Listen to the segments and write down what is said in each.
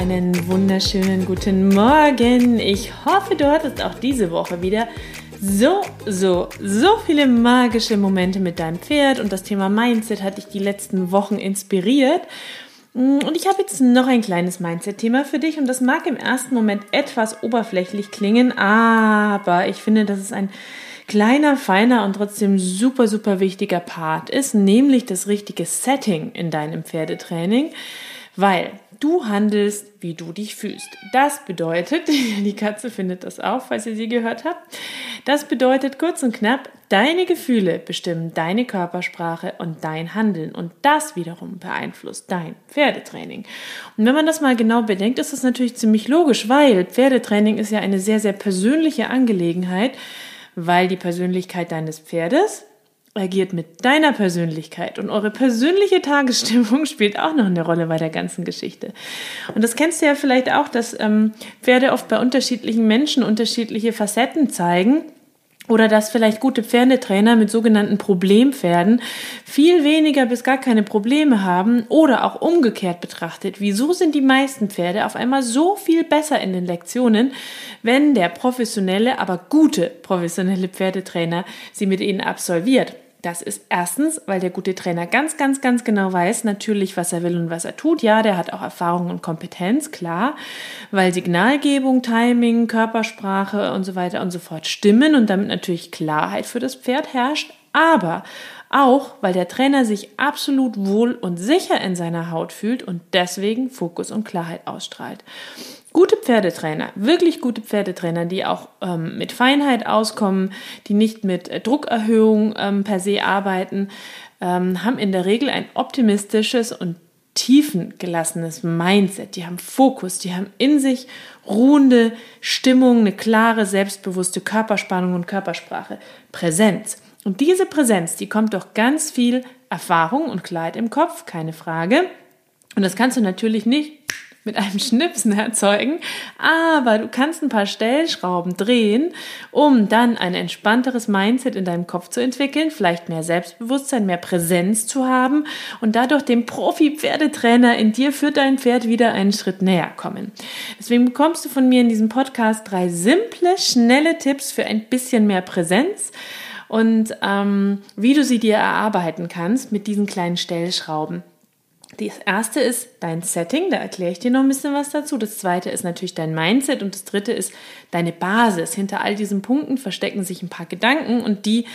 Einen wunderschönen guten Morgen. Ich hoffe, du hattest auch diese Woche wieder so, so, so viele magische Momente mit deinem Pferd und das Thema Mindset hat dich die letzten Wochen inspiriert. Und ich habe jetzt noch ein kleines Mindset-Thema für dich und das mag im ersten Moment etwas oberflächlich klingen, aber ich finde, dass es ein kleiner, feiner und trotzdem super, super wichtiger Part ist, nämlich das richtige Setting in deinem Pferdetraining, weil Du handelst, wie du dich fühlst. Das bedeutet, die Katze findet das auch, falls ihr sie gehört habt. Das bedeutet kurz und knapp, deine Gefühle bestimmen deine Körpersprache und dein Handeln. Und das wiederum beeinflusst dein Pferdetraining. Und wenn man das mal genau bedenkt, ist das natürlich ziemlich logisch, weil Pferdetraining ist ja eine sehr, sehr persönliche Angelegenheit, weil die Persönlichkeit deines Pferdes agiert mit deiner Persönlichkeit und eure persönliche Tagesstimmung spielt auch noch eine Rolle bei der ganzen Geschichte. Und das kennst du ja vielleicht auch, dass ähm, Pferde oft bei unterschiedlichen Menschen unterschiedliche Facetten zeigen. Oder dass vielleicht gute Pferdetrainer mit sogenannten Problempferden viel weniger bis gar keine Probleme haben oder auch umgekehrt betrachtet. Wieso sind die meisten Pferde auf einmal so viel besser in den Lektionen, wenn der professionelle, aber gute professionelle Pferdetrainer sie mit ihnen absolviert? Das ist erstens, weil der gute Trainer ganz, ganz, ganz genau weiß, natürlich, was er will und was er tut. Ja, der hat auch Erfahrung und Kompetenz, klar, weil Signalgebung, Timing, Körpersprache und so weiter und so fort stimmen und damit natürlich Klarheit für das Pferd herrscht. Aber auch, weil der Trainer sich absolut wohl und sicher in seiner Haut fühlt und deswegen Fokus und Klarheit ausstrahlt. Gute Pferdetrainer, wirklich gute Pferdetrainer, die auch ähm, mit Feinheit auskommen, die nicht mit äh, Druckerhöhung ähm, per se arbeiten, ähm, haben in der Regel ein optimistisches und tiefengelassenes Mindset. Die haben Fokus, die haben in sich ruhende Stimmung, eine klare, selbstbewusste Körperspannung und Körpersprache, Präsenz. Und diese Präsenz, die kommt durch ganz viel Erfahrung und Klarheit im Kopf, keine Frage. Und das kannst du natürlich nicht mit einem Schnipsen erzeugen, aber du kannst ein paar Stellschrauben drehen, um dann ein entspannteres Mindset in deinem Kopf zu entwickeln, vielleicht mehr Selbstbewusstsein, mehr Präsenz zu haben und dadurch dem Profi-Pferdetrainer in dir für dein Pferd wieder einen Schritt näher kommen. Deswegen bekommst du von mir in diesem Podcast drei simple, schnelle Tipps für ein bisschen mehr Präsenz und ähm, wie du sie dir erarbeiten kannst mit diesen kleinen Stellschrauben. Das erste ist dein Setting, da erkläre ich dir noch ein bisschen was dazu. Das zweite ist natürlich dein Mindset und das dritte ist deine Basis. Hinter all diesen Punkten verstecken sich ein paar Gedanken und die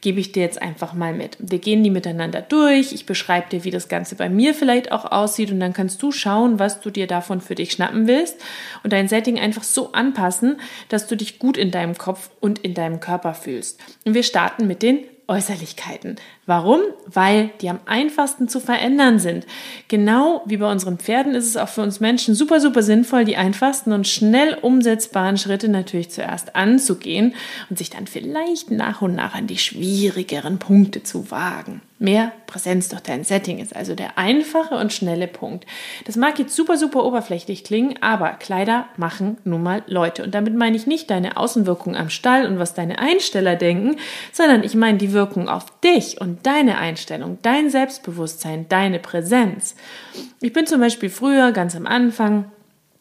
gebe ich dir jetzt einfach mal mit. Wir gehen die miteinander durch. Ich beschreibe dir, wie das Ganze bei mir vielleicht auch aussieht und dann kannst du schauen, was du dir davon für dich schnappen willst und dein Setting einfach so anpassen, dass du dich gut in deinem Kopf und in deinem Körper fühlst. Und wir starten mit den Äußerlichkeiten. Warum? Weil die am einfachsten zu verändern sind. Genau wie bei unseren Pferden ist es auch für uns Menschen super, super sinnvoll, die einfachsten und schnell umsetzbaren Schritte natürlich zuerst anzugehen und sich dann vielleicht nach und nach an die schwierigeren Punkte zu wagen. Mehr Präsenz durch dein Setting ist also der einfache und schnelle Punkt. Das mag jetzt super, super oberflächlich klingen, aber Kleider machen nun mal Leute. Und damit meine ich nicht deine Außenwirkung am Stall und was deine Einsteller denken, sondern ich meine die Wirkung auf dich und deine Einstellung, dein Selbstbewusstsein, deine Präsenz. Ich bin zum Beispiel früher, ganz am Anfang,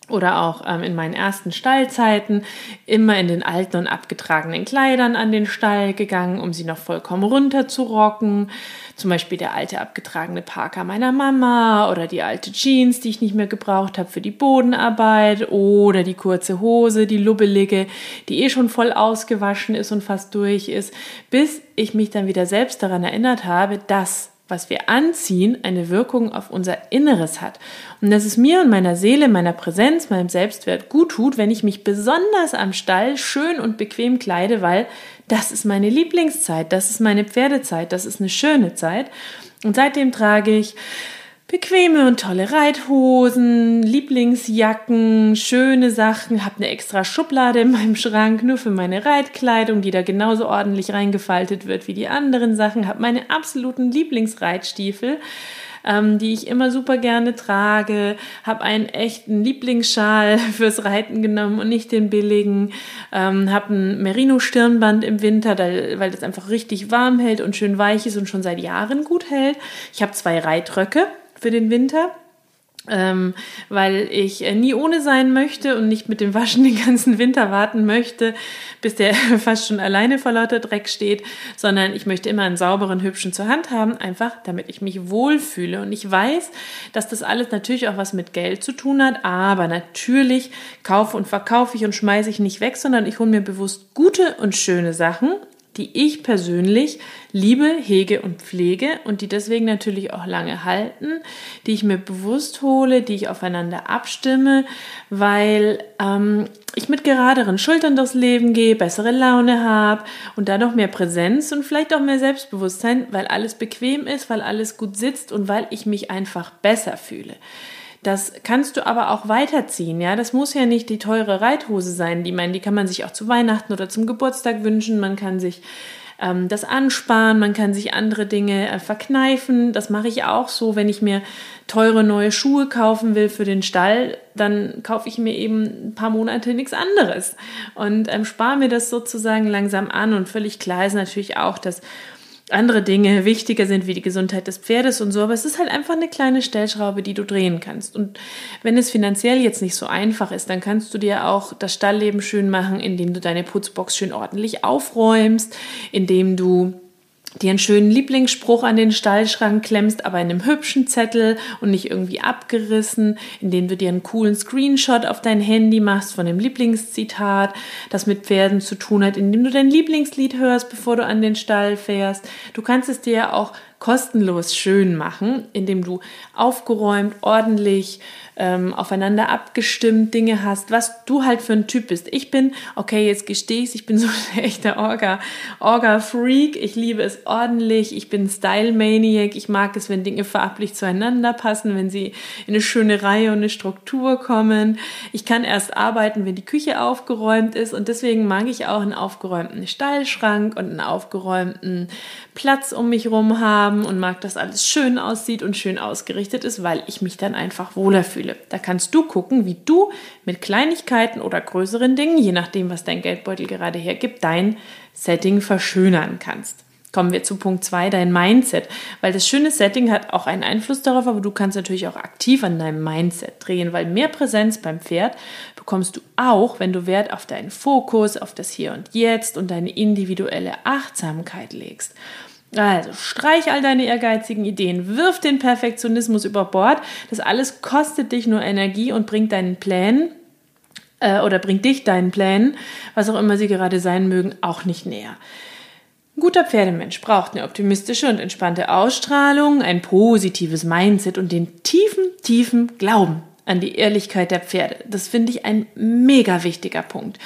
oder auch ähm, in meinen ersten Stallzeiten immer in den alten und abgetragenen Kleidern an den Stall gegangen, um sie noch vollkommen runter zu rocken. Zum Beispiel der alte abgetragene Parker meiner Mama oder die alte Jeans, die ich nicht mehr gebraucht habe für die Bodenarbeit oder die kurze Hose, die lubbelige, die eh schon voll ausgewaschen ist und fast durch ist, bis ich mich dann wieder selbst daran erinnert habe, dass was wir anziehen, eine Wirkung auf unser Inneres hat. Und dass es mir und meiner Seele, meiner Präsenz, meinem Selbstwert gut tut, wenn ich mich besonders am Stall schön und bequem kleide, weil das ist meine Lieblingszeit, das ist meine Pferdezeit, das ist eine schöne Zeit. Und seitdem trage ich bequeme und tolle Reithosen, Lieblingsjacken, schöne Sachen, habe eine extra Schublade in meinem Schrank nur für meine Reitkleidung, die da genauso ordentlich reingefaltet wird wie die anderen Sachen, habe meine absoluten Lieblingsreitstiefel, ähm, die ich immer super gerne trage, habe einen echten Lieblingsschal fürs Reiten genommen und nicht den billigen, ähm, habe ein Merino-Stirnband im Winter, weil das einfach richtig warm hält und schön weich ist und schon seit Jahren gut hält. Ich habe zwei Reitröcke für den Winter. Ähm, weil ich äh, nie ohne sein möchte und nicht mit dem Waschen den ganzen Winter warten möchte, bis der fast schon alleine vor lauter Dreck steht, sondern ich möchte immer einen sauberen, hübschen zur Hand haben, einfach damit ich mich wohlfühle. Und ich weiß, dass das alles natürlich auch was mit Geld zu tun hat, aber natürlich kaufe und verkaufe ich und schmeiße ich nicht weg, sondern ich hole mir bewusst gute und schöne Sachen die ich persönlich liebe, hege und pflege und die deswegen natürlich auch lange halten, die ich mir bewusst hole, die ich aufeinander abstimme, weil ähm, ich mit geraderen Schultern durchs Leben gehe, bessere Laune habe und dadurch mehr Präsenz und vielleicht auch mehr Selbstbewusstsein, weil alles bequem ist, weil alles gut sitzt und weil ich mich einfach besser fühle. Das kannst du aber auch weiterziehen, ja. Das muss ja nicht die teure Reithose sein. Die, meine, die kann man sich auch zu Weihnachten oder zum Geburtstag wünschen. Man kann sich ähm, das ansparen, man kann sich andere Dinge äh, verkneifen. Das mache ich auch so, wenn ich mir teure neue Schuhe kaufen will für den Stall, dann kaufe ich mir eben ein paar Monate nichts anderes und ähm, spare mir das sozusagen langsam an. Und völlig klar ist natürlich auch, dass andere Dinge wichtiger sind wie die Gesundheit des Pferdes und so, aber es ist halt einfach eine kleine Stellschraube, die du drehen kannst. Und wenn es finanziell jetzt nicht so einfach ist, dann kannst du dir auch das Stallleben schön machen, indem du deine Putzbox schön ordentlich aufräumst, indem du dir einen schönen Lieblingsspruch an den Stallschrank klemmst, aber in einem hübschen Zettel und nicht irgendwie abgerissen, indem du dir einen coolen Screenshot auf dein Handy machst von dem Lieblingszitat, das mit Pferden zu tun hat, indem du dein Lieblingslied hörst, bevor du an den Stall fährst. Du kannst es dir auch kostenlos schön machen, indem du aufgeräumt, ordentlich, ähm, aufeinander abgestimmt Dinge hast, was du halt für ein Typ bist. Ich bin, okay, jetzt gestehe ich ich bin so ein echter Orga, Orga-Freak. Ich liebe es ordentlich. Ich bin Style-Maniac. Ich mag es, wenn Dinge farblich zueinander passen, wenn sie in eine schöne Reihe und eine Struktur kommen. Ich kann erst arbeiten, wenn die Küche aufgeräumt ist und deswegen mag ich auch einen aufgeräumten Stallschrank und einen aufgeräumten Platz um mich rum haben und mag, dass alles schön aussieht und schön ausgerichtet ist, weil ich mich dann einfach wohler fühle. Da kannst du gucken, wie du mit Kleinigkeiten oder größeren Dingen, je nachdem, was dein Geldbeutel gerade hergibt, dein Setting verschönern kannst. Kommen wir zu Punkt 2, dein Mindset. Weil das schöne Setting hat auch einen Einfluss darauf, aber du kannst natürlich auch aktiv an deinem Mindset drehen, weil mehr Präsenz beim Pferd bekommst du auch, wenn du Wert auf deinen Fokus, auf das Hier und Jetzt und deine individuelle Achtsamkeit legst. Also streich all deine ehrgeizigen Ideen, wirf den Perfektionismus über Bord. Das alles kostet dich nur Energie und bringt deinen Plänen äh, oder bringt dich deinen Plänen, was auch immer sie gerade sein mögen, auch nicht näher. Ein guter Pferdemensch braucht eine optimistische und entspannte Ausstrahlung, ein positives Mindset und den tiefen, tiefen Glauben an die Ehrlichkeit der Pferde. Das finde ich ein mega wichtiger Punkt.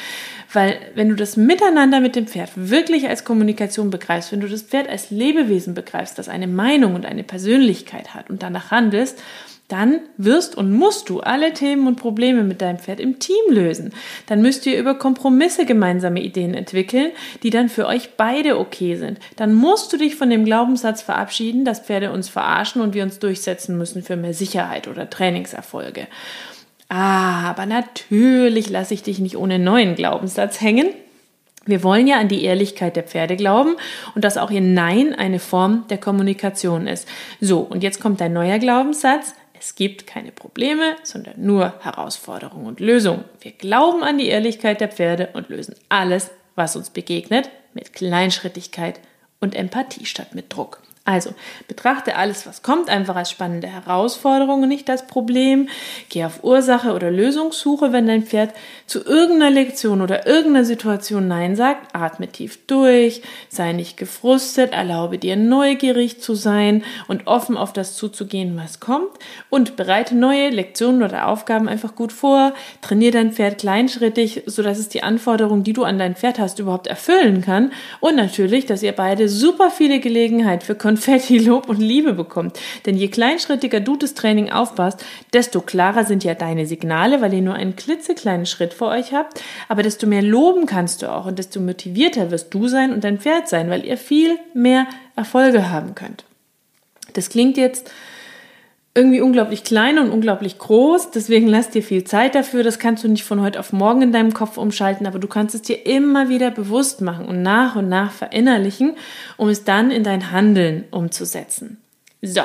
Weil wenn du das Miteinander mit dem Pferd wirklich als Kommunikation begreifst, wenn du das Pferd als Lebewesen begreifst, das eine Meinung und eine Persönlichkeit hat und danach handelst, dann wirst und musst du alle Themen und Probleme mit deinem Pferd im Team lösen. Dann müsst ihr über Kompromisse gemeinsame Ideen entwickeln, die dann für euch beide okay sind. Dann musst du dich von dem Glaubenssatz verabschieden, dass Pferde uns verarschen und wir uns durchsetzen müssen für mehr Sicherheit oder Trainingserfolge. Aber natürlich lasse ich dich nicht ohne neuen Glaubenssatz hängen. Wir wollen ja an die Ehrlichkeit der Pferde glauben und dass auch ihr Nein eine Form der Kommunikation ist. So, und jetzt kommt ein neuer Glaubenssatz. Es gibt keine Probleme, sondern nur Herausforderungen und Lösungen. Wir glauben an die Ehrlichkeit der Pferde und lösen alles, was uns begegnet, mit Kleinschrittigkeit und Empathie statt mit Druck. Also betrachte alles, was kommt, einfach als spannende Herausforderung und nicht als Problem. Geh auf Ursache oder Lösungssuche, wenn dein Pferd zu irgendeiner Lektion oder irgendeiner Situation Nein sagt. Atme tief durch, sei nicht gefrustet, erlaube dir neugierig zu sein und offen auf das zuzugehen, was kommt. Und bereite neue Lektionen oder Aufgaben einfach gut vor. Trainiere dein Pferd kleinschrittig, sodass es die Anforderungen, die du an dein Pferd hast, überhaupt erfüllen kann. Und natürlich, dass ihr beide super viele Gelegenheit für Konfetti, Lob und Liebe bekommt. Denn je kleinschrittiger du das Training aufbaust, desto klarer sind ja deine Signale, weil ihr nur einen klitzekleinen Schritt vor euch habt. Aber desto mehr loben kannst du auch und desto motivierter wirst du sein und dein Pferd sein, weil ihr viel mehr Erfolge haben könnt. Das klingt jetzt irgendwie unglaublich klein und unglaublich groß. Deswegen lass dir viel Zeit dafür. Das kannst du nicht von heute auf morgen in deinem Kopf umschalten, aber du kannst es dir immer wieder bewusst machen und nach und nach verinnerlichen, um es dann in dein Handeln umzusetzen. So.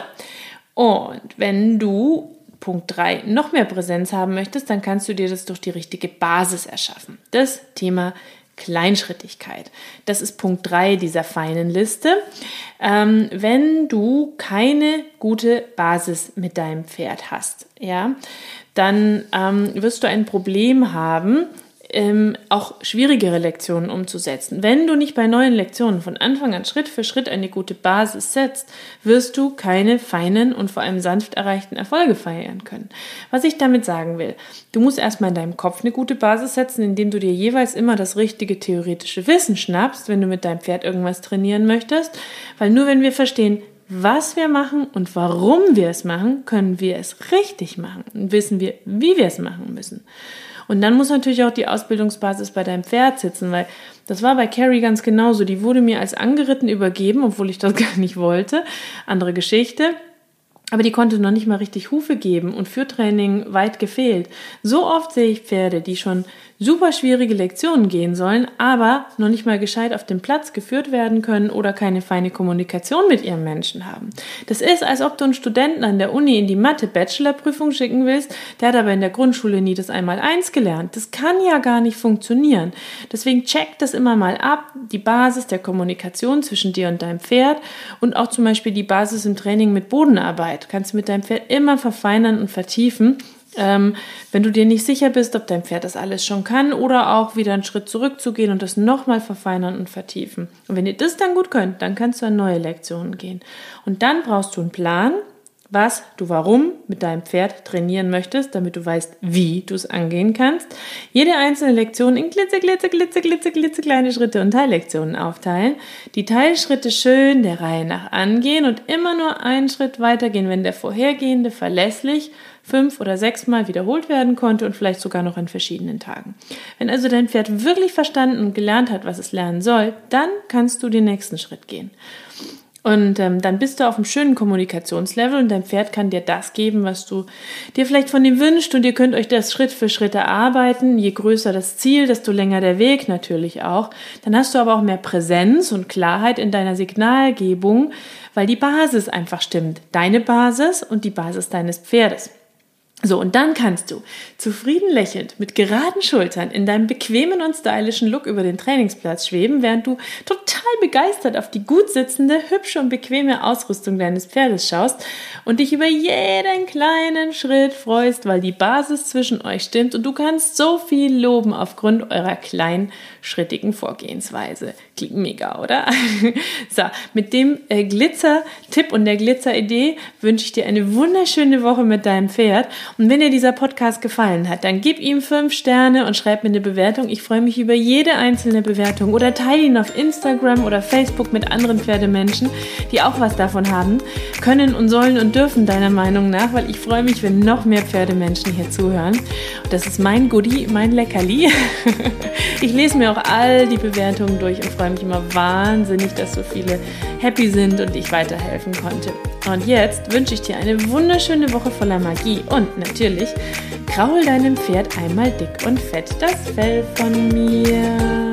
Und wenn du Punkt 3 noch mehr Präsenz haben möchtest, dann kannst du dir das durch die richtige Basis erschaffen. Das Thema Kleinschrittigkeit. Das ist Punkt 3 dieser feinen Liste. Ähm, wenn du keine gute Basis mit deinem Pferd hast, ja, dann ähm, wirst du ein Problem haben, ähm, auch schwierigere Lektionen umzusetzen. Wenn du nicht bei neuen Lektionen von Anfang an Schritt für Schritt eine gute Basis setzt, wirst du keine feinen und vor allem sanft erreichten Erfolge feiern können. Was ich damit sagen will, du musst erstmal in deinem Kopf eine gute Basis setzen, indem du dir jeweils immer das richtige theoretische Wissen schnappst, wenn du mit deinem Pferd irgendwas trainieren möchtest, weil nur wenn wir verstehen, was wir machen und warum wir es machen, können wir es richtig machen und wissen wir, wie wir es machen müssen. Und dann muss natürlich auch die Ausbildungsbasis bei deinem Pferd sitzen, weil das war bei Carrie ganz genauso. Die wurde mir als angeritten übergeben, obwohl ich das gar nicht wollte. Andere Geschichte. Aber die konnte noch nicht mal richtig Hufe geben und für Training weit gefehlt. So oft sehe ich Pferde, die schon super schwierige Lektionen gehen sollen, aber noch nicht mal gescheit auf dem Platz geführt werden können oder keine feine Kommunikation mit ihrem Menschen haben. Das ist, als ob du einen Studenten an der Uni in die Mathe-Bachelor-Prüfung schicken willst, der hat aber in der Grundschule nie das Einmal-Eins gelernt. Das kann ja gar nicht funktionieren. Deswegen check das immer mal ab, die Basis der Kommunikation zwischen dir und deinem Pferd und auch zum Beispiel die Basis im Training mit Bodenarbeit. Kannst du mit deinem Pferd immer verfeinern und vertiefen ähm, wenn du dir nicht sicher bist, ob dein Pferd das alles schon kann oder auch wieder einen Schritt zurückzugehen und das nochmal verfeinern und vertiefen. Und wenn ihr das dann gut könnt, dann kannst du an neue Lektionen gehen. Und dann brauchst du einen Plan, was du warum mit deinem Pferd trainieren möchtest, damit du weißt, wie du es angehen kannst. Jede einzelne Lektion in glitze, glitze, glitze, glitze, glitze kleine Schritte und Teillektionen aufteilen. Die Teilschritte schön der Reihe nach angehen und immer nur einen Schritt weitergehen, wenn der vorhergehende verlässlich fünf oder sechs Mal wiederholt werden konnte und vielleicht sogar noch an verschiedenen Tagen. Wenn also dein Pferd wirklich verstanden und gelernt hat, was es lernen soll, dann kannst du den nächsten Schritt gehen. Und ähm, dann bist du auf einem schönen Kommunikationslevel und dein Pferd kann dir das geben, was du dir vielleicht von ihm wünschst und ihr könnt euch das Schritt für Schritt erarbeiten. Je größer das Ziel, desto länger der Weg natürlich auch. Dann hast du aber auch mehr Präsenz und Klarheit in deiner Signalgebung, weil die Basis einfach stimmt. Deine Basis und die Basis deines Pferdes. So, und dann kannst du zufrieden lächelnd mit geraden Schultern in deinem bequemen und stylischen Look über den Trainingsplatz schweben, während du total begeistert auf die gut sitzende, hübsche und bequeme Ausrüstung deines Pferdes schaust und dich über jeden kleinen Schritt freust, weil die Basis zwischen euch stimmt und du kannst so viel loben aufgrund eurer kleinschrittigen Vorgehensweise. Klingt mega, oder? so, mit dem äh, Glitzer-Tipp und der Glitzer-Idee wünsche ich dir eine wunderschöne Woche mit deinem Pferd und wenn dir dieser Podcast gefallen hat, dann gib ihm fünf Sterne und schreib mir eine Bewertung. Ich freue mich über jede einzelne Bewertung oder teile ihn auf Instagram oder Facebook mit anderen Pferdemenschen, die auch was davon haben, können und sollen und dürfen deiner Meinung nach, weil ich freue mich, wenn noch mehr Pferdemenschen hier zuhören. Und das ist mein Goodie, mein Leckerli. Ich lese mir auch all die Bewertungen durch und freue mich immer wahnsinnig, dass so viele happy sind und ich weiterhelfen konnte. Und jetzt wünsche ich dir eine wunderschöne Woche voller Magie und natürlich. Kraul deinem Pferd einmal dick und fett das Fell von mir.